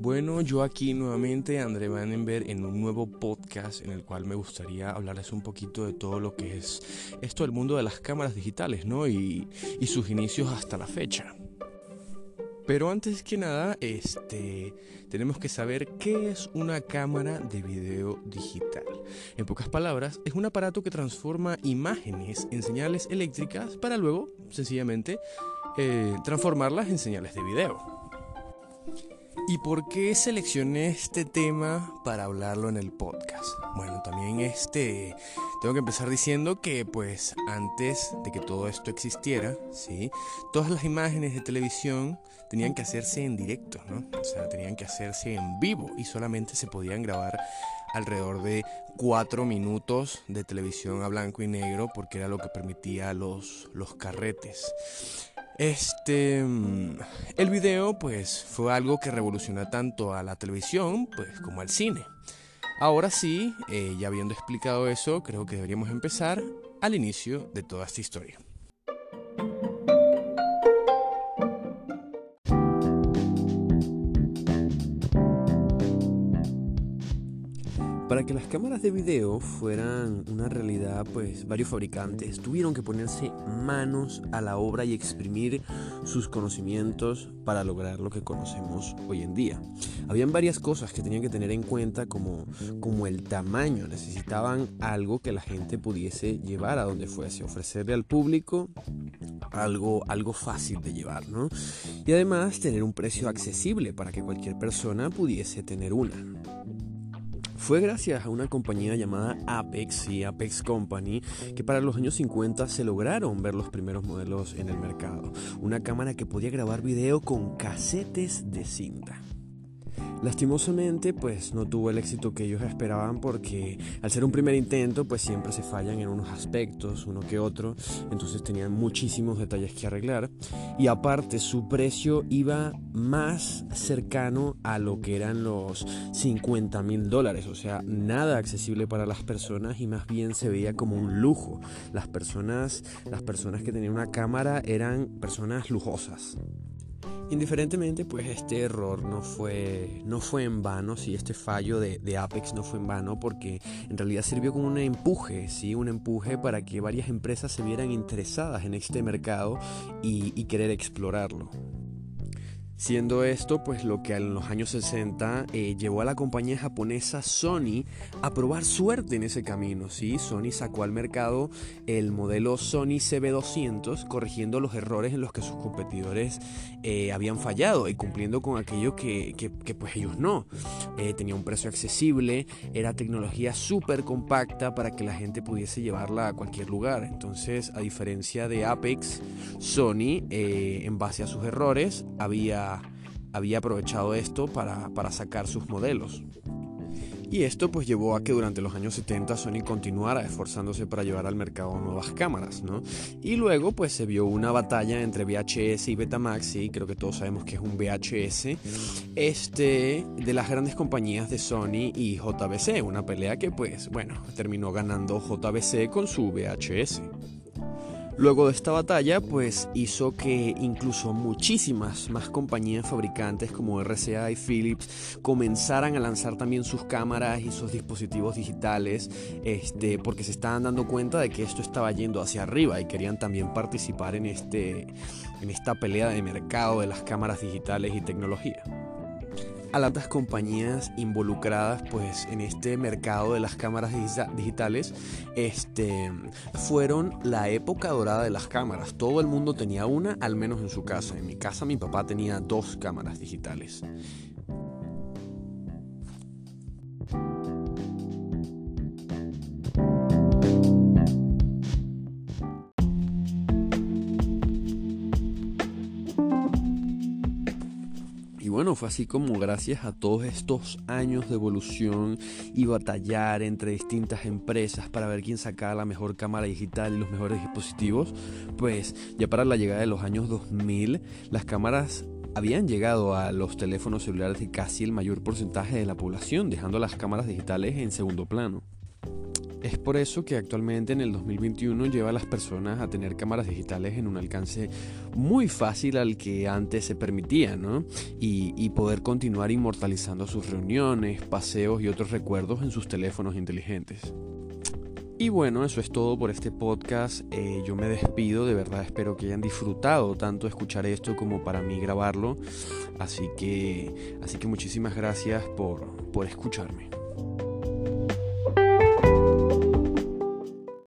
Bueno, yo aquí nuevamente, André Vandenberg, en un nuevo podcast en el cual me gustaría hablarles un poquito de todo lo que es esto del mundo de las cámaras digitales, ¿no? Y, sus inicios hasta la fecha. Pero antes que nada, este, tenemos que saber qué es una cámara de video digital. En pocas palabras, es un aparato que transforma imágenes en señales eléctricas para luego, sencillamente, eh, transformarlas en señales de video. ¿Y por qué seleccioné este tema para hablarlo en el podcast? Bueno, también este tengo que empezar diciendo que pues antes de que todo esto existiera, ¿sí? Todas las imágenes de televisión tenían que hacerse en directo, ¿no? O sea, tenían que hacerse en vivo y solamente se podían grabar alrededor de cuatro minutos de televisión a blanco y negro porque era lo que permitía los, los carretes. Este, mm, el video pues fue algo que revolucionó tanto a la televisión pues como al cine. Ahora sí, eh, ya habiendo explicado eso, creo que deberíamos empezar al inicio de toda esta historia. Para que las cámaras de video fueran una realidad, pues varios fabricantes tuvieron que ponerse manos a la obra y exprimir sus conocimientos para lograr lo que conocemos hoy en día. Habían varias cosas que tenían que tener en cuenta como, como el tamaño. Necesitaban algo que la gente pudiese llevar a donde fuese, ofrecerle al público algo, algo fácil de llevar, ¿no? Y además tener un precio accesible para que cualquier persona pudiese tener una. Fue gracias a una compañía llamada Apex y Apex Company que para los años 50 se lograron ver los primeros modelos en el mercado. Una cámara que podía grabar video con casetes de cinta. Lastimosamente, pues no tuvo el éxito que ellos esperaban porque al ser un primer intento, pues siempre se fallan en unos aspectos, uno que otro, entonces tenían muchísimos detalles que arreglar y aparte su precio iba más cercano a lo que eran los 50 mil dólares, o sea, nada accesible para las personas y más bien se veía como un lujo. Las personas, las personas que tenían una cámara eran personas lujosas. Indiferentemente, pues este error no fue, no fue en vano, si este fallo de, Apex no fue en vano, porque en realidad sirvió como un empuje, ¿sí? un empuje para que varias empresas se vieran interesadas en este mercado y querer explorarlo. Siendo esto pues lo que en los años 60 eh, llevó a la compañía japonesa Sony a probar suerte en ese camino. ¿sí? Sony sacó al mercado el modelo Sony CB200 corrigiendo los errores en los que sus competidores eh, habían fallado y cumpliendo con aquello que, pues ellos no. Eh, tenía un precio accesible, era tecnología súper compacta para que la gente pudiese llevarla a cualquier lugar. Entonces a diferencia de Apex, Sony en base a sus errores había había, aprovechado esto para, sacar sus modelos. Y esto pues llevó a que durante los años 70 Sony continuara esforzándose para llevar al mercado nuevas cámaras, ¿no? Y luego pues se vio una batalla entre VHS y Betamax, y creo que todos sabemos que es un VHS, este, de las grandes compañías de Sony y JBC, una pelea que pues bueno, terminó ganando JBC con su VHS. Luego de esta batalla, pues hizo que incluso muchísimas más compañías fabricantes como RCA y Philips comenzaran a lanzar también sus cámaras y sus dispositivos digitales, este, porque se estaban dando cuenta de que esto estaba yendo hacia arriba y querían también participar en, este, en esta pelea de mercado de las cámaras digitales y tecnología a las compañías involucradas pues en este mercado de las cámaras digitales este fueron la época dorada de las cámaras. Todo el mundo tenía una al menos en su casa. En mi casa mi papá tenía dos cámaras digitales bueno, fue así como gracias a todos estos años de evolución y batallar entre distintas empresas para ver quién sacaba la mejor cámara digital y los mejores dispositivos, pues ya para la llegada de los años 2000 las cámaras habían llegado a los teléfonos celulares de casi el mayor porcentaje de la población, dejando las cámaras digitales en segundo plano. Por eso que actualmente en el 2021 lleva a las personas a tener cámaras digitales en un alcance muy fácil al que antes se permitía, ¿no? Y, y poder continuar inmortalizando sus reuniones, paseos y otros recuerdos en sus teléfonos inteligentes. Y bueno, eso es todo por este podcast. Eh, yo me despido, de verdad espero que hayan disfrutado tanto escuchar esto como para mí grabarlo. Así que, así que muchísimas gracias por, por escucharme.